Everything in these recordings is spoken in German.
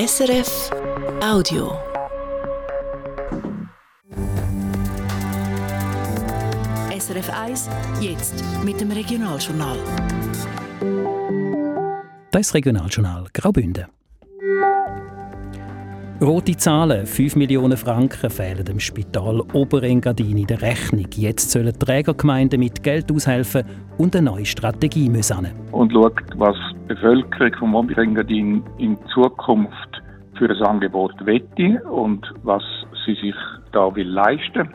SRF Audio. SRF 1, jetzt mit dem Regionaljournal. Das Regionaljournal Graubünden. Rote Zahlen, 5 Millionen Franken fehlen dem Spital Oberengadin in der Rechnung. Jetzt sollen Trägergemeinden mit Geld aushelfen und eine neue Strategie müssen. Und schaut, was die Bevölkerung von Oberengadin in Zukunft für ein Angebot wette und was sie sich da will leisten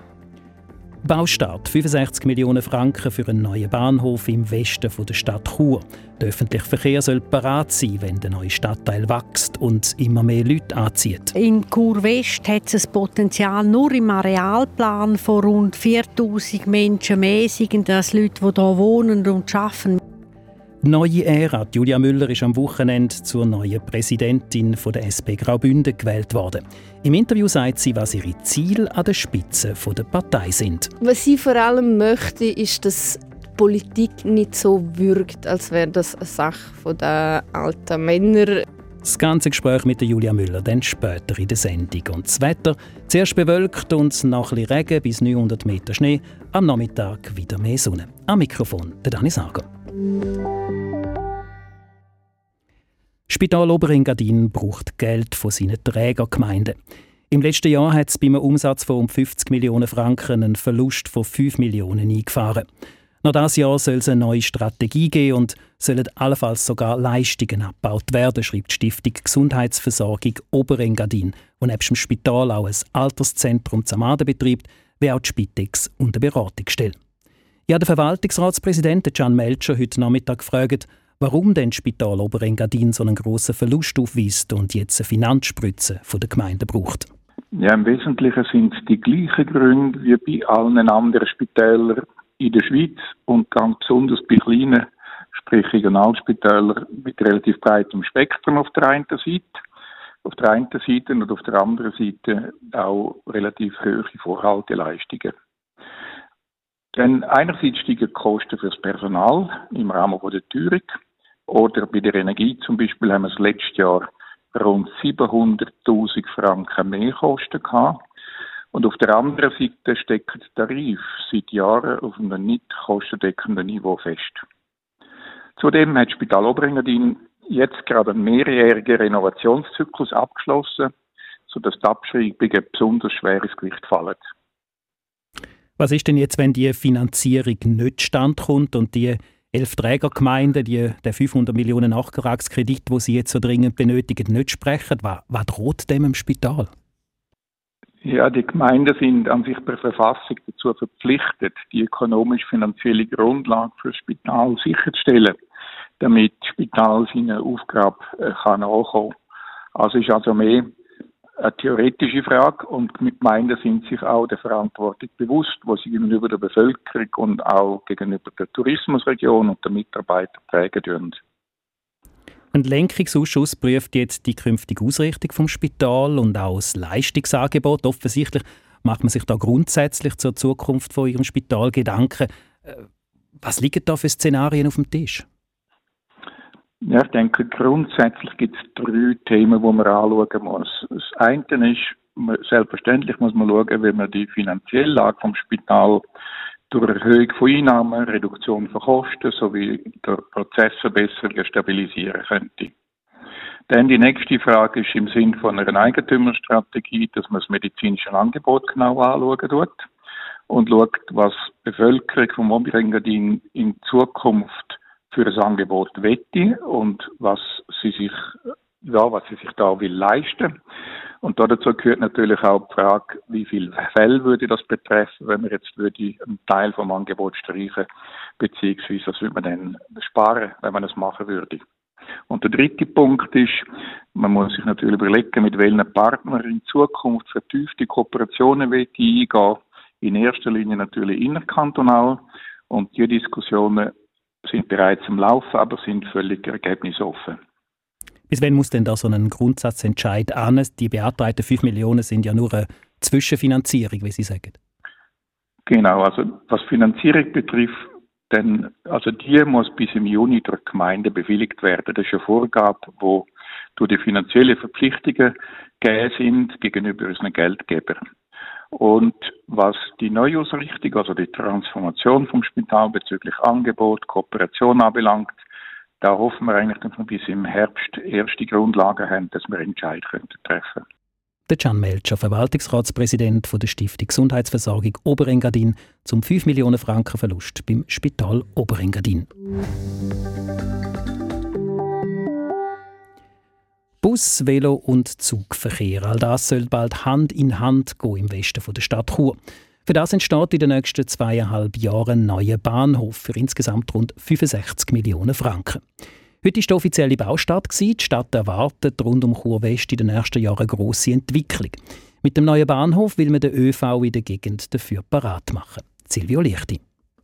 Baustart 65 Millionen Franken für einen neuen Bahnhof im Westen der Stadt Chur. Der öffentliche Verkehr soll parat sein, wenn der neue Stadtteil wächst und immer mehr Leute anzieht. In Chur West hat es das Potenzial, nur im Arealplan von rund 4000 Menschen mehr sind als Leute, die hier wohnen und arbeiten. Neue Ära. Julia Müller ist am Wochenende zur neuen Präsidentin der SP Graubünden gewählt worden. Im Interview sagt sie, was ihre Ziele an der Spitze der Partei sind. Was sie vor allem möchte, ist, dass die Politik nicht so wirkt, als wäre das eine Sache der alten Männer. Das ganze Gespräch mit Julia Müller dann später in der Sendung. Und das Wetter, zuerst bewölkt und nach ein bisschen Regen bis 900 Meter Schnee, am Nachmittag wieder mehr Sonne. Am Mikrofon der Dani Sager. Spital Oberengadin braucht Geld von seinen Trägergemeinden. Im letzten Jahr hat es bei einem Umsatz von um 50 Millionen Franken einen Verlust von 5 Millionen eingefahren. Nach diesem Jahr soll es eine neue Strategie geben und sollen allenfalls sogar Leistungen abgebaut werden, schreibt die Stiftung Gesundheitsversorgung Oberengadin, die neben dem Spital auch ein Alterszentrum Zamaden betreibt, wie auch die Spitex und eine Beratungsstelle. Ich habe den Verwaltungsratspräsidenten Can Melcher heute Nachmittag gefragt, warum denn das Spital Oberengadin so einen grossen Verlust aufweist und jetzt eine Finanzspritze von der Gemeinde braucht. Ja, im Wesentlichen sind es die gleichen Gründe wie bei allen anderen Spitälern in der Schweiz und ganz besonders bei kleinen, sprich Regionalspitälern mit relativ breitem Spektrum auf der einen Seite, auf der einen Seite und auf der anderen Seite auch relativ hohe Vorhalteleistungen. Denn einerseits steigen die Kosten fürs Personal im Rahmen der Teuerung oder bei der Energie zum Beispiel haben wir das letzte Jahr rund 700.000 Franken mehr Kosten gehabt. Und auf der anderen Seite steckt der Tarif seit Jahren auf einem nicht kostendeckenden Niveau fest. Zudem hat Spital Oberengadin jetzt gerade einen mehrjährigen Renovationszyklus abgeschlossen, sodass die Abschreibungen besonders schwer ins Gewicht fallen. Was ist denn jetzt, wenn die Finanzierung nicht standkommt und die elf Trägergemeinden, die der 500 Millionen Nachtragskredit, wo sie jetzt so dringend benötigen, nicht sprechen? Was, was droht dem im Spital? Ja, die Gemeinden sind an sich per Verfassung dazu verpflichtet, die ökonomisch-finanzielle Grundlage für das Spital sicherzustellen, damit das Spital seine Aufgabe äh, kann nachkommen. Also ist also mehr eine theoretische Frage und die Gemeinden sind sich auch der Verantwortung bewusst, wo sie gegenüber der Bevölkerung und auch gegenüber der Tourismusregion und den Mitarbeitern prägen. Ein Lenkungsausschuss prüft jetzt die künftige Ausrichtung vom Spital und auch das Leistungsangebot. Offensichtlich macht man sich da grundsätzlich zur Zukunft von Ihrem Spital Gedanken. Äh, was liegen da für Szenarien auf dem Tisch? Ja, ich denke, grundsätzlich gibt es drei Themen, die man anschauen muss. Das eine ist, selbstverständlich muss man schauen, wie man die finanzielle Lage vom Spital durch Erhöhung von Einnahmen, Reduktion von Kosten sowie durch Prozessverbesserungen stabilisieren könnte. Dann die nächste Frage ist im Sinn von einer Eigentümerstrategie, dass man das medizinische Angebot genau anschauen tut und schaut, was die Bevölkerung vom Oberengadin in Zukunft für das Angebot wette und was sie sich, ja, was sie sich da will leisten. Und dazu gehört natürlich auch die Frage, wie viel Fälle würde das betreffen, wenn man jetzt würde einen Teil vom Angebot streichen, beziehungsweise was würde man dann sparen, wenn man das machen würde. Und der dritte Punkt ist, man muss sich natürlich überlegen, mit welchen Partnern in Zukunft vertiefte Kooperationen eingehen. In erster Linie natürlich innerkantonal. Und die Diskussionen sind bereits im Laufen, aber sind völlig ergebnisoffen. Bis wann muss denn da so ein Grundsatzentscheid an? Die beantragten 5 Millionen sind ja nur eine Zwischenfinanzierung, wie Sie sagen. Genau, also was Finanzierung betrifft, denn also die muss bis im Juni durch Gemeinde bewilligt werden. Das ist eine Vorgabe, wo durch die finanziellen Verpflichtungen gegeben sind gegenüber unseren Geldgebern. Und was die Neuausrichtung, also die Transformation vom Spital bezüglich Angebot, Kooperation anbelangt, da hoffen wir eigentlich, dass wir bis im Herbst erste Grundlagen haben, dass wir Entscheid treffen können. Der Can Melcher, Verwaltungsratspräsident der Stiftung Gesundheitsversorgung Oberengadin, zum 5 Millionen Franken Verlust beim Spital Oberengadin. Bus, Velo und Zugverkehr, all das soll bald Hand in Hand gehen im Westen der Stadt Chur. Für das entsteht in den nächsten zweieinhalb Jahren ein neuer Bahnhof für insgesamt rund 65 Millionen Franken. Heute war der offizielle Baustart. Die Stadt erwartet rund um Chur West in den nächsten Jahren eine grosse Entwicklung. Mit dem neuen Bahnhof will man den ÖV in der Gegend dafür parat machen. Silvio Lichti.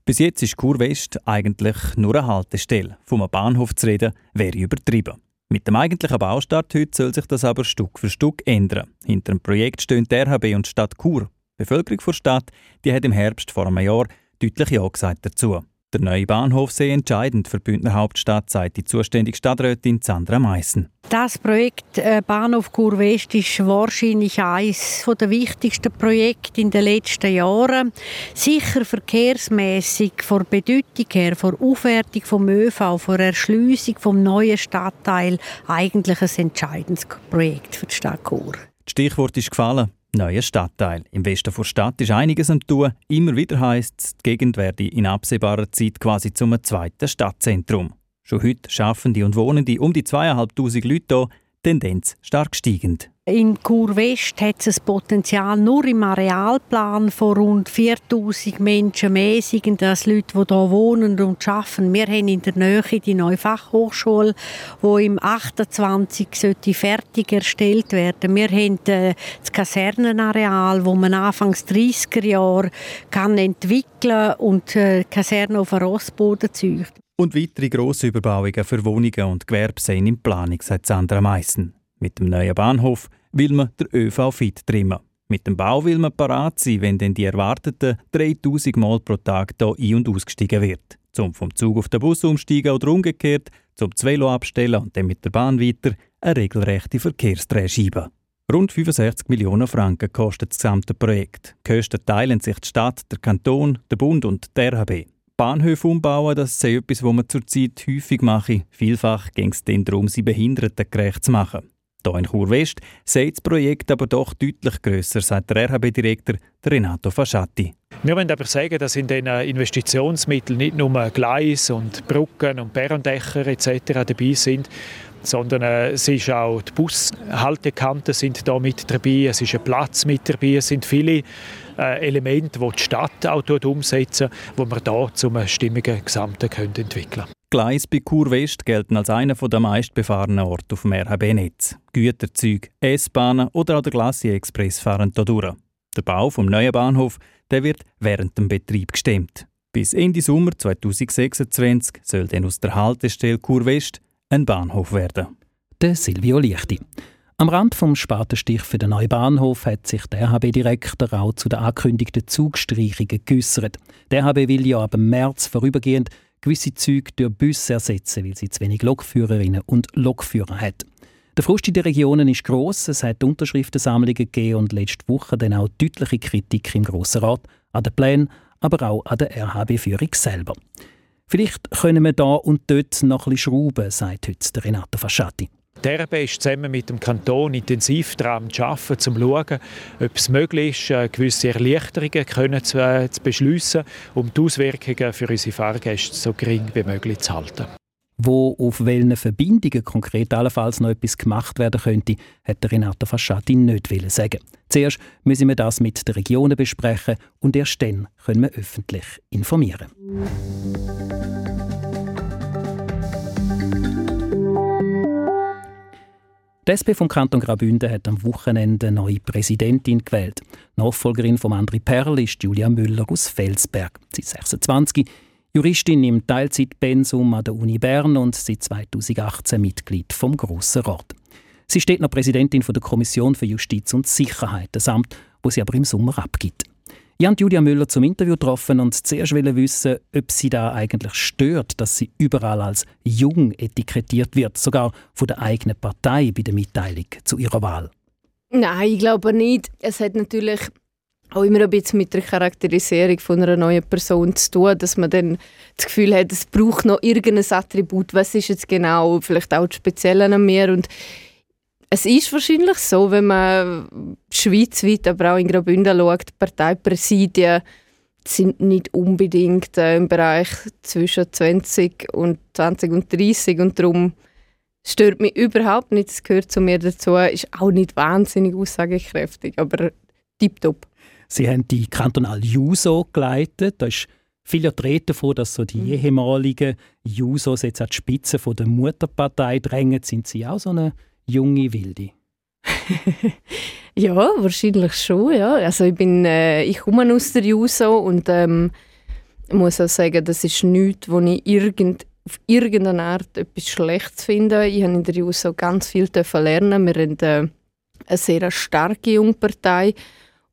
Bis jetzt ist Chur West eigentlich nur eine Haltestelle. Vom Bahnhof zu reden, wäre übertrieben. Mit dem eigentlichen Baustart heute soll sich das aber Stück für Stück ändern. Hinter dem Projekt stehen die RHB und Stadt Chur. Die Bevölkerung der Stadt die hat im Herbst vor einem Jahr deutlich Ja gesagt dazu. Der neue Bahnhof sei entscheidend für die Bündner Hauptstadt, sagt die zuständige Stadträtin Sandra Meissen. Das Projekt äh, Bahnhof Kurwest ist wahrscheinlich eines der wichtigsten Projekte in den letzten Jahren. Sicher verkehrsmäßig, von Bedeutung her, von Aufwertung vom ÖV, von Erschliessung vom neuen Stadtteil eigentlich ein entscheidendes Projekt für die Stadt Chur. Das Stichwort ist gefallen neuer Stadtteil. Im Westen der Stadt ist einiges am tun. Immer wieder heisst es, die Gegend werde in absehbarer Zeit quasi zum zweiten Stadtzentrum. Schon heute schaffen die und Wohnende um die zweieinhalbtausend Leute hier, Tendenz stark steigend. In Chur West hat es ein Potenzial nur im Arealplan von rund 4000 Menschen sind als Leute, die hier wohnen und arbeiten. Wir haben in der Nähe die neue Fachhochschule, die im 28 sollte fertig erstellt werden. Wir haben äh, das Kasernenareal, wo man anfangs 30er Jahre kann entwickeln und äh, Kaserne auf Rossboden züchten. Und weitere grosse Überbauungen für Wohnungen und Gewerbe sind in Planung, sagt Sandra Meissen. Mit dem neuen Bahnhof will man den ÖV fit trimmen. Mit dem Bau will man parat sein, wenn dann die erwarteten 3000 Mal pro Tag hier ein- und ausgestiegen wird. Zum vom Zug auf den Bus umsteigen oder umgekehrt, zum das Velo abstellen und dann mit der Bahn weiter eine regelrechte Verkehrsdrehscheibe. Rund 65 Millionen Franken kostet das gesamte Projekt. Die Kosten teilen sich die Stadt, der Kanton, der Bund und der RHB. Bahnhöfe umbauen, das ist etwas, was man zurzeit häufig mache. Vielfach ging es darum, sie Behinderten gerecht zu machen. Hier in Chur West sieht das Projekt aber doch deutlich grösser, sagt der RHB-Direktor Renato Fasciatti. Wir wollen aber sagen, dass in diesen Investitionsmitteln nicht nur Gleis und Brücken und Bärendächer etc. dabei sind, sondern äh, es ist auch die Bushaltekanten sind da mit dabei, es ist ein Platz mit dabei, es sind viele äh, Elemente, die die Stadt auch umsetzen, wo wir da zum stimmigen Gesamten können entwickeln können. Gleis bei Chur West gelten als einer der meistbefahrenen Orte auf dem RHB-Netz. Güterzüge, S-Bahnen oder auch der Glacier Express fahren hier durch. Der Bau vom neuen Bahnhof der wird während dem Betrieb gestemmt. Bis Ende Sommer 2026 soll dann aus der Haltestelle Chur West ein Bahnhof werden. Der Silvio Lichti. Am Rand vom Spatenstich für den neuen Bahnhof hat sich der RHB-Direktor auch zu den angekündigten Zugstreichungen geäussert. Der RHB will ja ab März vorübergehend gewisse Züge durch Busse ersetzen, weil sie zu wenig Lokführerinnen und Lokführer hat. Der Frust in den Regionen ist gross. Es hat Unterschriftensammlungen gegeben und letzte Woche dann auch deutliche Kritik im Grossen Rat an den Plänen, aber auch an der RHB-Führung selber. Vielleicht können wir da und dort noch ein bisschen schrauben, sagt heute Renato Fasciati. Der RB ist zusammen mit dem Kanton intensiv daran zu arbeiten, um zu schauen, ob es möglich ist, äh, gewisse Erleichterungen zu, äh, zu beschliessen, um die Auswirkungen für unsere Fahrgäste so gering wie möglich zu halten. Wo auf welchen Verbindungen konkret allenfalls noch etwas gemacht werden könnte, hat Renato Fasciati nicht sagen. Zuerst müssen wir das mit den Regionen besprechen und erst dann können wir öffentlich informieren. Die SP vom Kanton Graubünden hat am Wochenende eine neue Präsidentin gewählt. Nachfolgerin von André Perl ist Julia Müller aus Felsberg. Sie ist 26, Juristin im Teilzeitpensum an der Uni Bern und seit 2018 Mitglied vom Grossen Rat. Sie steht noch Präsidentin der Kommission für Justiz und Sicherheit, das Amt, wo sie aber im Sommer abgibt. Ich habe Julia Müller zum Interview getroffen und zuerst wissen, ob sie da eigentlich stört, dass sie überall als jung etikettiert wird, sogar von der eigenen Partei bei der Mitteilung zu ihrer Wahl. Nein, ich glaube nicht. Es hat natürlich auch immer ein bisschen mit der Charakterisierung von einer neuen Person zu tun, dass man dann das Gefühl hat, es braucht noch irgendein Attribut. Was ist jetzt genau, vielleicht auch das Spezielle an mir und es ist wahrscheinlich so, wenn man schweizweit, aber auch in Graubünden schaut, Parteipräsidien sind nicht unbedingt äh, im Bereich zwischen 20 und 20 und 30 und darum stört mich überhaupt nicht, es gehört zu mir dazu, ist auch nicht wahnsinnig aussagekräftig, aber tipptopp. Sie haben die kantonal Juso geleitet, da ist viel Rede davon, dass so die mhm. ehemaligen Jusos jetzt an die Spitze von der Mutterpartei drängen. Sind Sie auch so eine junge Wilde? ja, wahrscheinlich schon. Ja. Also ich, bin, äh, ich komme aus der JUSO und ähm, muss auch sagen, das ist nichts, wo ich irgend, auf irgendeine Art etwas Schlechtes finde. Ich habe in der JUSO ganz viel lernen. Wir haben äh, eine sehr starke Jungpartei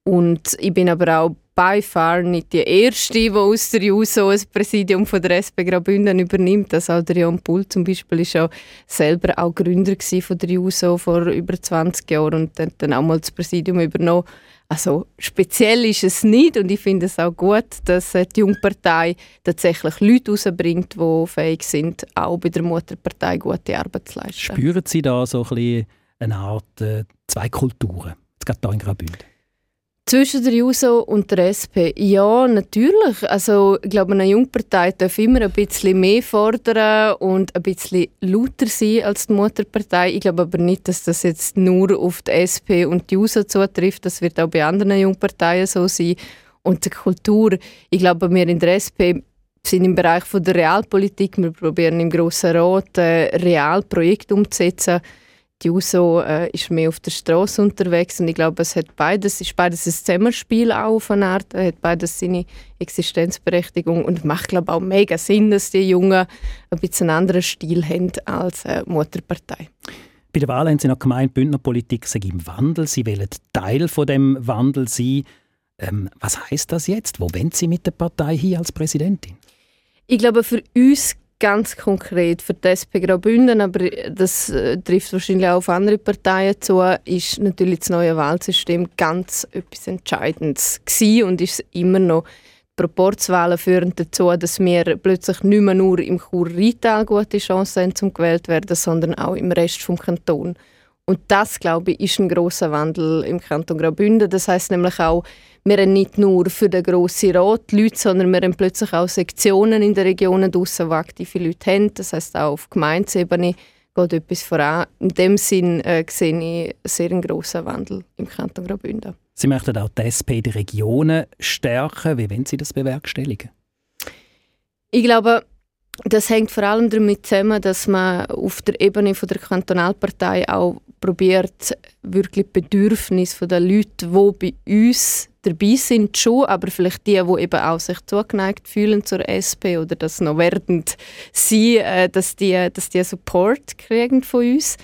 und ich bin aber auch by far nicht die erste, die aus der JUSO das Präsidium von der SP Graubünden übernimmt. Also Adrian Pull zum Beispiel ist ja selber auch Gründer von der JUSO vor über 20 Jahren und hat dann auch mal das Präsidium übernommen. Also speziell ist es nicht und ich finde es auch gut, dass die Jungpartei tatsächlich Leute rausbringt, die fähig sind, auch bei der Mutterpartei gute Arbeit zu leisten. Spüren Sie da so ein bisschen eine Art äh, zwei Kulturen, jetzt gerade hier in Graubünden? Zwischen der JUSO und der SP? Ja, natürlich. Also, ich glaube, eine Jungpartei darf immer ein bisschen mehr fordern und ein bisschen lauter sein als die Mutterpartei. Ich glaube aber nicht, dass das jetzt nur auf die SP und die JUSO zutrifft. Das wird auch bei anderen Jungparteien so sein. Und die Kultur, ich glaube, wir in der SP sind im Bereich von der Realpolitik. Wir probieren im Grossen Rat äh, Realprojekte umzusetzen die USO äh, ist mehr auf der Straße unterwegs und ich glaube, es hat beides, ist beides ein Zusammenspiel auch auf eine Art, hat beides seine Existenzberechtigung und macht glaube auch mega Sinn, dass die Jungen ein bisschen einen anderen Stil haben als äh, Mutterpartei. Bei der Wahl haben Sie noch gemeint, Bündnerpolitik sei im Wandel. Sie wollen Teil von dem Wandel sein. Ähm, was heißt das jetzt? Wo wollen Sie mit der Partei hier als Präsidentin? Ich glaube, für uns ganz konkret für die SP Graubünden, aber das äh, trifft wahrscheinlich auch auf andere Parteien zu, ist natürlich das neue Wahlsystem ganz etwas Entscheidendes gewesen und ist immer noch. Die Proporzwahlen führen dazu, dass wir plötzlich nicht mehr nur im Chur-Rheintal gute Chancen haben, zum gewählt werden, sondern auch im Rest vom Kanton. Und das, glaube ich, ist ein großer Wandel im Kanton Graubünden. Das heißt nämlich auch, wir haben nicht nur für den grossen Rat Leute, sondern wir haben plötzlich auch Sektionen in den Regionen draussen, wo aktive Leute haben. Das heißt auch auf Gemeindeebene geht etwas voran. In dem Sinn äh, sehe ich sehr einen grossen Wandel im Kanton Graubünden. Sie möchten auch die SP die Regionen stärken. Wie wollen Sie das bewerkstelligen? Ich glaube, das hängt vor allem damit zusammen, dass man auf der Ebene von der Kantonalpartei auch probiert, wirklich Bedürfnisse der Leute, die bei uns dabei sind, schon, aber vielleicht die, die eben auch sich zugeneigt fühlen zur SP oder das noch werden sie, äh, dass die, dass die Support kriegen von uns.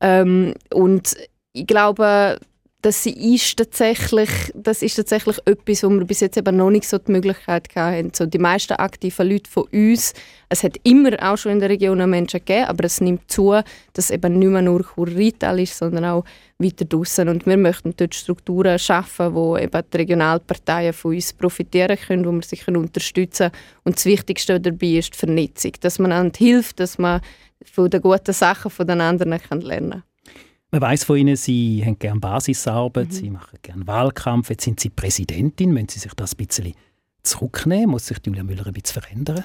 Ähm, und ich glaube, das ist tatsächlich, das ist tatsächlich etwas, wo wir bis jetzt eben noch nicht so die Möglichkeit hatten. So die meisten aktiven Leute von uns, es hat immer auch schon in der Region Menschen gegeben, aber es nimmt zu, dass eben nicht mehr nur Chur-Rital ist, sondern auch weiter draußen. Und wir möchten dort Strukturen schaffen, wo eben die Regionalparteien von uns profitieren können, wo wir sich unterstützen können. Und das Wichtigste dabei ist die Vernetzung, dass man einander hilft, dass man von den guten Sachen von den anderen lernen kann. Man weiß von Ihnen, Sie haben gerne Basisarbeit, mhm. Sie machen gerne Wahlkampf. Jetzt sind Sie Präsidentin. Müssen Sie sich das ein bisschen zurücknehmen? Muss sich Julia Müller ein bisschen verändern?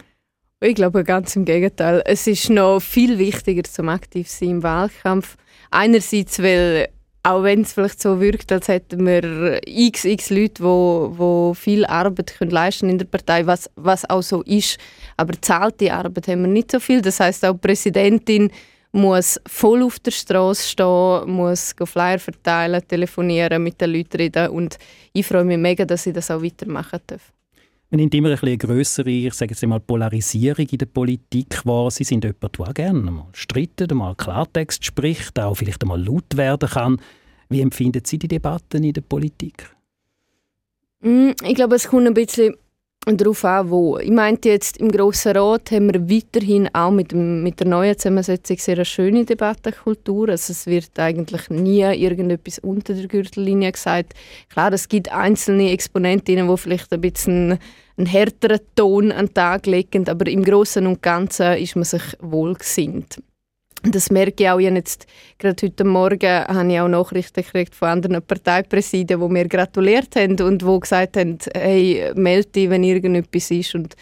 Ich glaube ganz im Gegenteil. Es ist noch viel wichtiger zum aktiv sein im Wahlkampf. Einerseits, weil auch wenn es vielleicht so wirkt, als hätten wir x, x Leute, die wo, wo viel Arbeit können leisten in der Partei, was, was auch so ist. Aber zahlte Arbeit haben wir nicht so viel. Das heißt auch Präsidentin muss voll auf der Straße stehen, muss Flyer verteilen, telefonieren, mit den Leuten reden und ich freue mich mega, dass ich das auch weitermachen darf. Man nimmt immer ein eine größere, ich sage jetzt mal, Polarisierung in der Politik wahr. Sie sind jemand, der gerne mal streitet, mal Klartext spricht, auch vielleicht einmal laut werden kann. Wie empfinden Sie die Debatten in der Politik? Mm, ich glaube, es kommt ein bisschen darauf an, wo. Ich meinte jetzt, im Grossen Rat haben wir weiterhin auch mit, mit der neuen Zusammensetzung sehr eine schöne Debattenkultur. Also es wird eigentlich nie irgendetwas unter der Gürtellinie gesagt. Klar, es gibt einzelne Exponentinnen, die vielleicht ein bisschen einen härteren Ton an den Tag legen, aber im Großen und Ganzen ist man sich wohlgesinnt. Das merke ich auch jetzt. Gerade heute Morgen habe ich auch Nachrichten gekriegt von anderen Parteipräsidien, die mir gratuliert haben und die gesagt haben, hey, melde dich, wenn irgendetwas ist. Und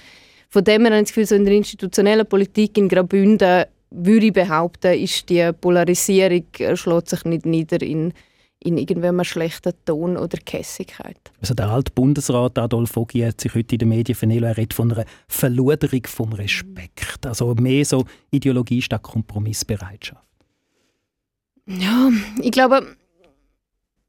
von dem her habe ich das Gefühl, so in der institutionellen Politik in Graubünden würde ich behaupten, ist die Polarisierung äh, schlägt sich nicht nieder in in irgendeinem schlechten Ton oder Kässigkeit. Also der alte Bundesrat Adolf Vogi hat sich heute in den Medien vernehmen, er redet von einer Verluderung vom Respekt. Also mehr so Ideologie statt Kompromissbereitschaft. Ja, ich glaube,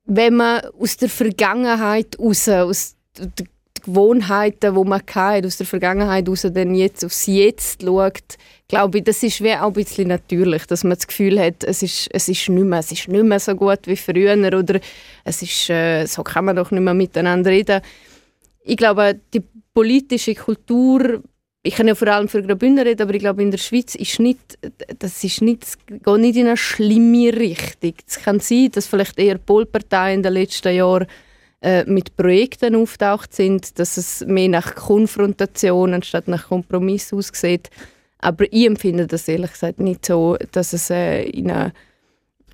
wenn man aus der Vergangenheit raus, aus den Gewohnheiten, die man hat, aus der Vergangenheit raus, dann jetzt aufs Jetzt schaut, glaube ich, das ist wie auch ein bisschen natürlich, dass man das Gefühl hat, es ist, es ist, nicht, mehr, es ist nicht mehr so gut wie früher oder es ist, äh, so kann man doch nicht mehr miteinander reden. Ich glaube, die politische Kultur, ich kann ja vor allem für Graubünden reden, aber ich glaube, in der Schweiz ist nicht, das ist nicht, geht nicht in eine schlimme Richtung. Es kann sein, dass vielleicht eher Polparteien in den letzten Jahren äh, mit Projekten auftaucht sind, dass es mehr nach Konfrontation anstatt nach Kompromiss aussieht. Aber ich empfinde das ehrlich gesagt nicht so, dass es äh, in eine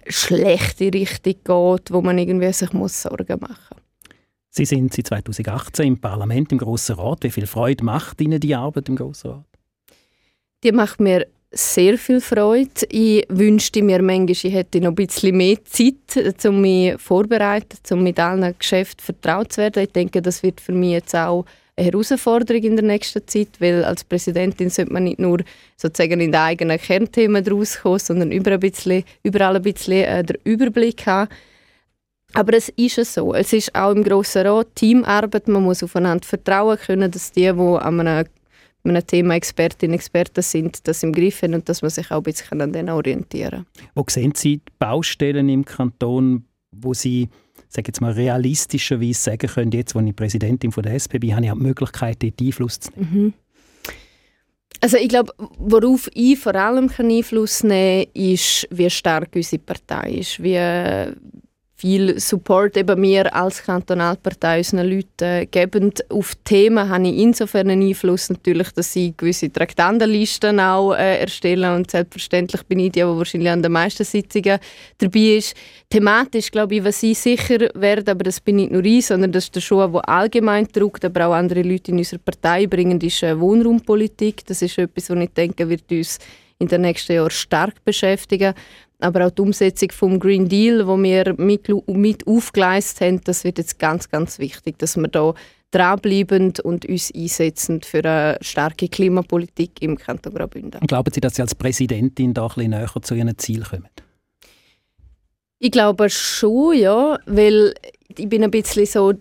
schlechte Richtung geht, wo man irgendwie sich muss Sorgen machen muss. Sie sind seit 2018 im Parlament, im Grossen Rat. Wie viel Freude macht Ihnen die Arbeit im Grossen Rat? Die macht mir sehr viel Freude. Ich wünschte mir manchmal, ich hätte noch ein bisschen mehr Zeit, um mich vorzubereiten, um mit allen Geschäften vertraut zu werden. Ich denke, das wird für mich jetzt auch eine Herausforderung in der nächsten Zeit, weil als Präsidentin sollte man nicht nur sozusagen in den eigenen Kernthemen rauskommen, sondern überall ein bisschen, überall ein bisschen äh, den Überblick haben. Aber es ist es so. Es ist auch im Grossen Rat Teamarbeit. Man muss aufeinander vertrauen können, dass die, die an einem, einem Thema Expertinnen und Experten sind, das im Griff haben und dass man sich auch ein bisschen an denen orientieren kann. Wo sehen Sie die Baustellen im Kanton, wo Sie sage jetzt mal, realistischerweise sagen können, jetzt, wo ich Präsidentin von der SP bin, habe ich auch die Möglichkeit, dort Einfluss zu nehmen? Mhm. Also ich glaube, worauf ich vor allem Einfluss nehmen kann, ist, wie stark unsere Partei ist, wie, viel Support eben wir als Kantonalpartei unseren Leuten geben. Auf Themen habe ich insofern einen Einfluss natürlich, dass sie gewisse Traktandenlisten auch äh, erstellen und selbstverständlich bin ich die, die wahrscheinlich an den meisten Sitzungen dabei ist. Thematisch glaube ich, was ich sicher werde, aber das bin nicht nur ich, sondern das ist der Schuh, der allgemein druckt, aber auch andere Leute in unserer Partei bringen, ist äh, Wohnraumpolitik. Das ist etwas, was ich denke, wird uns in den nächsten Jahren stark beschäftigen aber auch die Umsetzung vom Green Deal, wo wir mit, mit aufgeleistet haben, das wird jetzt ganz, ganz wichtig, dass wir da dranbleiben und uns einsetzen für eine starke Klimapolitik im Kanton Graubünden. Glauben Sie, dass Sie als Präsidentin da ein bisschen näher zu Ihren Zielen kommen? Ich glaube schon, ja, weil ich bin ein bisschen so die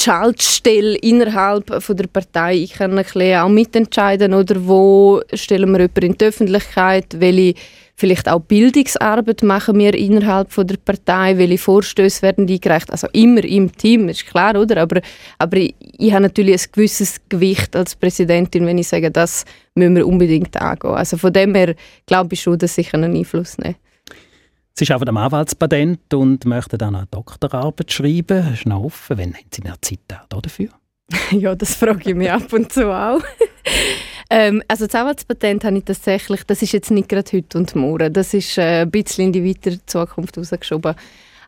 Schaltstelle innerhalb von der Partei. Ich kann ein bisschen auch mitentscheiden, oder wo stellen wir jemanden in die Öffentlichkeit, welche Vielleicht auch Bildungsarbeit machen wir innerhalb von der Partei, welche Vorstöße werden eingereicht. Also immer im Team, ist klar, oder? Aber, aber ich, ich habe natürlich ein gewisses Gewicht als Präsidentin, wenn ich sage, das müssen wir unbedingt angehen. Also von dem her glaube ich schon, dass ich einen Einfluss nehme. Sie arbeiten am Anwaltspatent und möchten dann eine Doktorarbeit schreiben. Das ist noch offen. Wann haben Sie mehr Zeit dafür? ja, das frage ich mich ab und zu auch. Ähm, also das Anwaltspatent habe ich tatsächlich, das ist jetzt nicht gerade heute und morgen, das ist äh, ein bisschen in die weitere Zukunft rausgeschoben.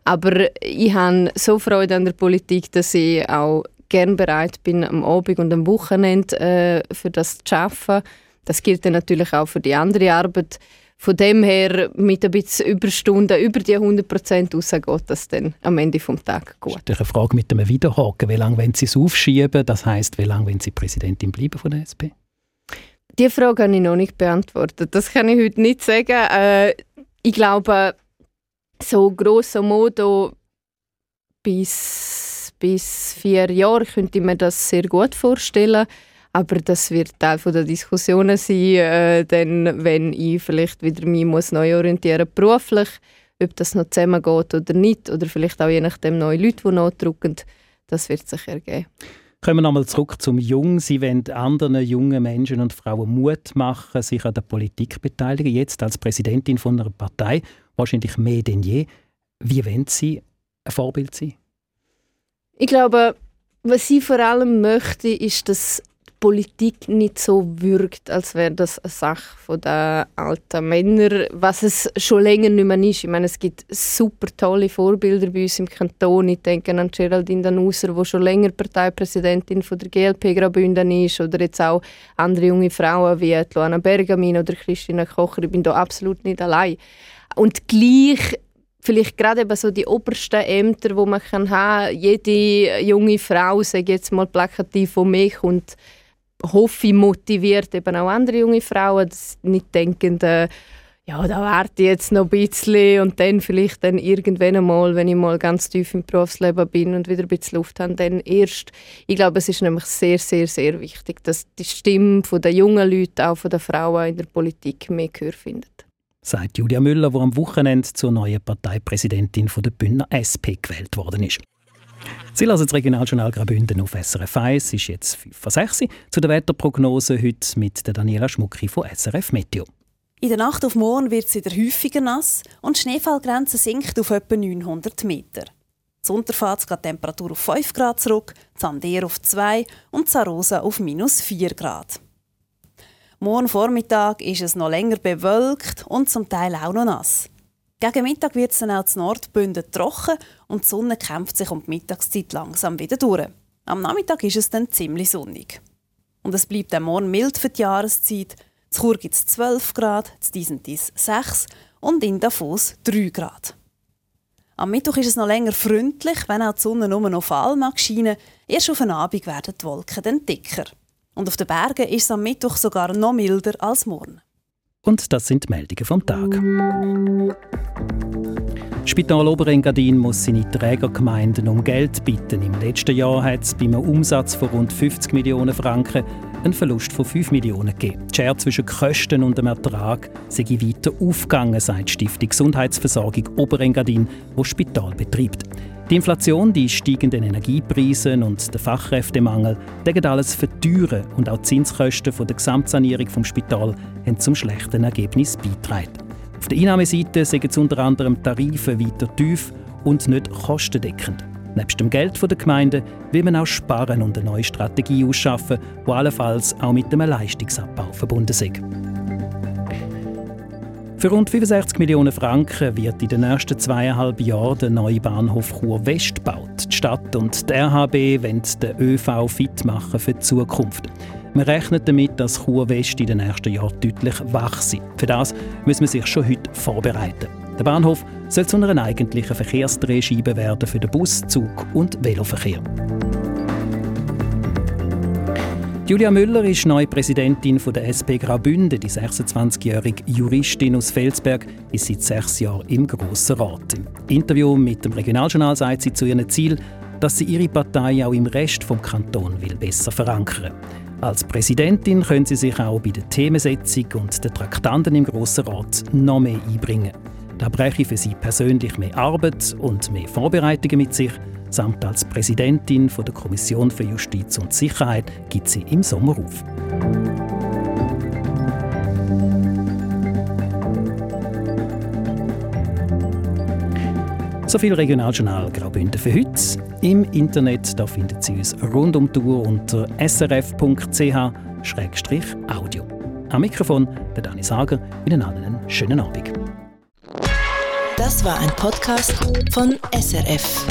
Aber ich habe so Freude an der Politik, dass ich auch gern bereit bin, am Abend und am Wochenende äh, für das zu arbeiten. Das gilt dann natürlich auch für die andere Arbeit. Von dem her, mit ein bisschen Überstunden, über die 100 Prozent raus, geht das dann am Ende des Tages gut. Das ist eine Frage mit einem Wiederhaken. Wie lange wollen Sie es aufschieben? Das heisst, wie lange wollen Sie Präsidentin bleiben von der SP? Die Frage habe ich noch nicht beantwortet. Das kann ich heute nicht sagen. Äh, ich glaube, so grosso modo bis, bis vier Jahre könnte ich mir das sehr gut vorstellen. Aber das wird Teil der Diskussionen sein, äh, dann, wenn ich vielleicht wieder mich muss neu orientieren beruflich, ob das noch zusammengeht oder nicht, oder vielleicht auch je nachdem neue Leute, die nachdrücken. das wird sich ergeben. Kommen wir nochmal zurück zum Jung. Sie wollen anderen jungen Menschen und Frauen Mut machen, sich an der Politik beteiligen. Jetzt als Präsidentin von einer Partei, wahrscheinlich mehr denn je. Wie wollen Sie ein Vorbild sein? Ich glaube, was sie vor allem möchte, ist, dass Politik nicht so wirkt, als wäre das eine Sache der alten Männer, was es schon länger nicht mehr ist. Ich meine, es gibt super tolle Vorbilder bei uns im Kanton. Ich denke an Geraldine Danuser, die schon länger Parteipräsidentin von der GLP Graubünden ist, oder jetzt auch andere junge Frauen wie Luana Bergamin oder Christina Kocher. Ich bin da absolut nicht allein. Und gleich vielleicht gerade eben so die obersten Ämter, wo man kann jede junge Frau, sage jetzt mal plakativ von mir kommt, hoffe motiviert eben auch andere junge Frauen, dass nicht denken, äh, ja, da warte ich jetzt noch ein bisschen und dann vielleicht dann irgendwann einmal, wenn ich mal ganz tief im Berufsleben bin und wieder ein bisschen Luft habe, dann erst. Ich glaube, es ist nämlich sehr, sehr, sehr wichtig, dass die Stimme der jungen Leute, auch der Frauen in der Politik mehr Gehör findet. Sagt Julia Müller, die am Wochenende zur neuen Parteipräsidentin der Bündner SP gewählt worden ist. Sie lassen das Regionaljournal Graubünden auf SRF 1. Es ist jetzt 5 vor 6 Zu der Wetterprognose heute mit der Daniela Schmucki von SRF Meteo. In der Nacht auf morgen wird es wieder häufiger nass und die Schneefallgrenze sinkt auf etwa 900 Meter. Zu fährt die Temperatur auf 5 Grad zurück, Zandeer auf 2 und Zarosa auf minus 4 Grad. Morgen Vormittag ist es noch länger bewölkt und zum Teil auch noch nass. Gegen Mittag wird es dann auch zu Nordbünden trocken und die Sonne kämpft sich um die Mittagszeit langsam wieder durch. Am Nachmittag ist es dann ziemlich sonnig. Und es bleibt dann morgen mild für die Jahreszeit. Zu Chur gibt es 12 Grad, zu Dies 6 und in Davos 3 Grad. Am Mittwoch ist es noch länger freundlich, wenn auch die Sonne nur noch allem mag scheinen. Erst auf den Abend werden die Wolken dann dicker. Und auf den Bergen ist es am Mittwoch sogar noch milder als morgen. Und das sind die Meldungen vom Tag. Spital Oberengadin muss seine Trägergemeinden um Geld bitten. Im letzten Jahr hat es bei einem Umsatz von rund 50 Millionen Franken einen Verlust von 5 Millionen gegeben. Die Schere zwischen Kosten und dem Ertrag sei weiter aufgegangen, sagt die Stiftung Gesundheitsversorgung Oberengadin, wo Spital betreibt. Die Inflation, die steigenden Energiepreise und der Fachkräftemangel decken alles verteuern und auch die Zinskosten der Gesamtsanierung vom Spital haben zum schlechten Ergebnis beitragen. Auf der Einnahmeseite sind es unter anderem Tarife weiter tief und nicht kostendeckend. Neben dem Geld der Gemeinde will man auch sparen und eine neue Strategie ausschaffen, die allenfalls auch mit einem Leistungsabbau verbunden ist. Für rund 65 Millionen Franken wird in den nächsten zweieinhalb Jahren der neue Bahnhof Chur West gebaut. Die Stadt und die RHB wollen den ÖV fit machen für die Zukunft. Man rechnet damit, dass Chur West in den nächsten Jahren deutlich wachsen. Für das muss man sich schon heute vorbereiten. Der Bahnhof soll zu einer eigentlichen Verkehrsdrehscheibe werden für den Bus-, Zug- und Veloverkehr. Julia Müller ist neue Präsidentin der SP Graubünden. Die 26-jährige Juristin aus Felsberg ist seit sechs Jahren im Grossen Rat. Im Interview mit dem Regionaljournal sagt sie zu ihrem Ziel, dass sie ihre Partei auch im Rest vom Kanton will besser verankern. Als Präsidentin können sie sich auch bei der Themensetzung und den Traktanten im Grossen Rat noch mehr einbringen. Da bräche für sie persönlich mehr Arbeit und mehr Vorbereitungen mit sich – samt als Präsidentin der Kommission für Justiz und Sicherheit gibt sie im Sommer auf. So viel Regionaljournal Graubünden für heute. Im Internet da finden Sie uns rund um die Uhr unter srf.ch-audio. Am Mikrofon der Dani Sager. Ihnen allen einen schönen Abend. Das war ein Podcast von SRF.